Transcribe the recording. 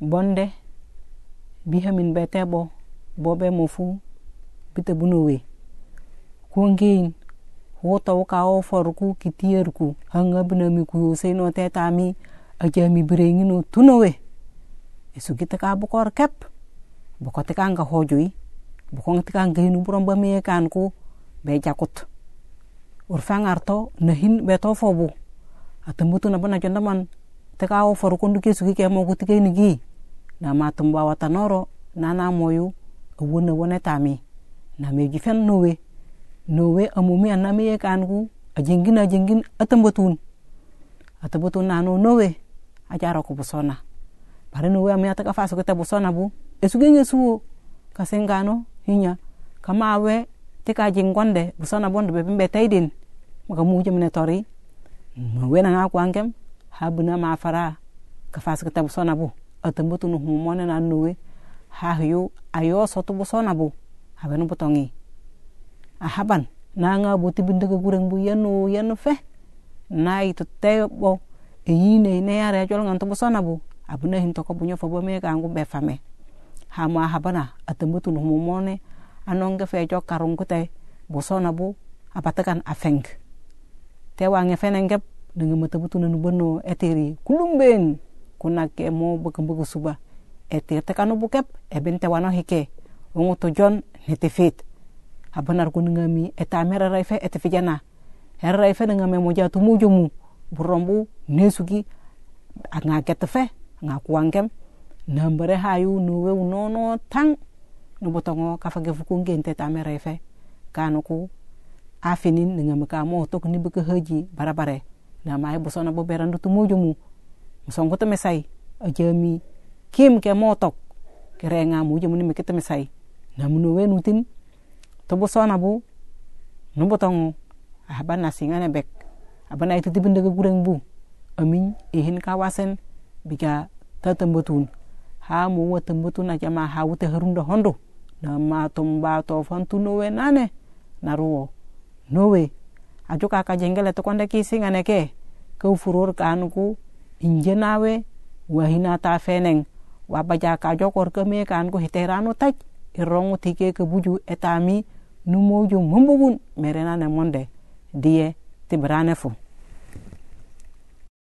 bonde bihamin bete bo bobe mofu bite bunowe kuongein wota wuka o forku kitierku hanga binami ku seno tetami ajami birengino tunowe. Isu kita ka bukor kep buko tika nga hojoi buko tika nga hinu buron bamiye kanku be jakut urfang arto nahin beto fobu atambutu na bana jondaman tikawo farkon dukesu kikemo na ma tumba watanoro nana moyu awo na wone tami. Na meju fen nowe nowe amumi amomi anamiye kanku ajengin jingin atambatun atambatun na no nowe a jaro ku busona bare nowe ami ataka faso kita busona bu. Esugeng esuwo kasengano hinya. Kama awe tika jingkonde busona bonde bebimbe taidin maka muje mene tori. Nowe nanga kuangkem habuna ma fara ka faso kita busona bu. Atambatu no humone na nowe ha hiyo ayo soto busona bu. Habenu butongi. Ahaban na nga buti bindaga gureng bu yanu yanu fe. Na itu te bo eyine ne yare jol ngan to busona bu. Abuna hin to ko bunyo fo bo me ka ngu be fame ha ma habana humone anonge fe jo karung kute busona bu apatakan afeng. Te wange fenengep dengan matabutu nanu bono eteri kulumben. Kuna ke mo bukan buku suba. Ete te kanu bukep eben te wano hike to jon nete fit. Habanar ku ngami eta mera raife ete fijana her raife nga me moja tu mujo mu burombu nesugi. Nga kete fe nga kuangkem nambare hayu nuwe unono tang. No botongo kafage fuku ngente ta mera raife kanu ku afinin nga meka mo tok ni haji barabare na mai bosona bo berandu tu mujo mu musongo te mesai ajami kim ke motok kere nga mujo mu ni mekete mesai na muno we nutin to bosona bu. No botong abana singane bek abana itu tibin daga gureng bu. Amin ihin kawasen biga tatambutun ha mu wa tambutun aja ma ha wute harunda hondo. Na ma tomba to fantu no we nane. Na no acu kaka jengele tokonde kisinganeke keufuror kanku injenawe wahina ta feneng. Wabaja kajo korkeme kanku hiterano taj irongu tike kebuju etami numuju membugun merena nemonde die tibranefu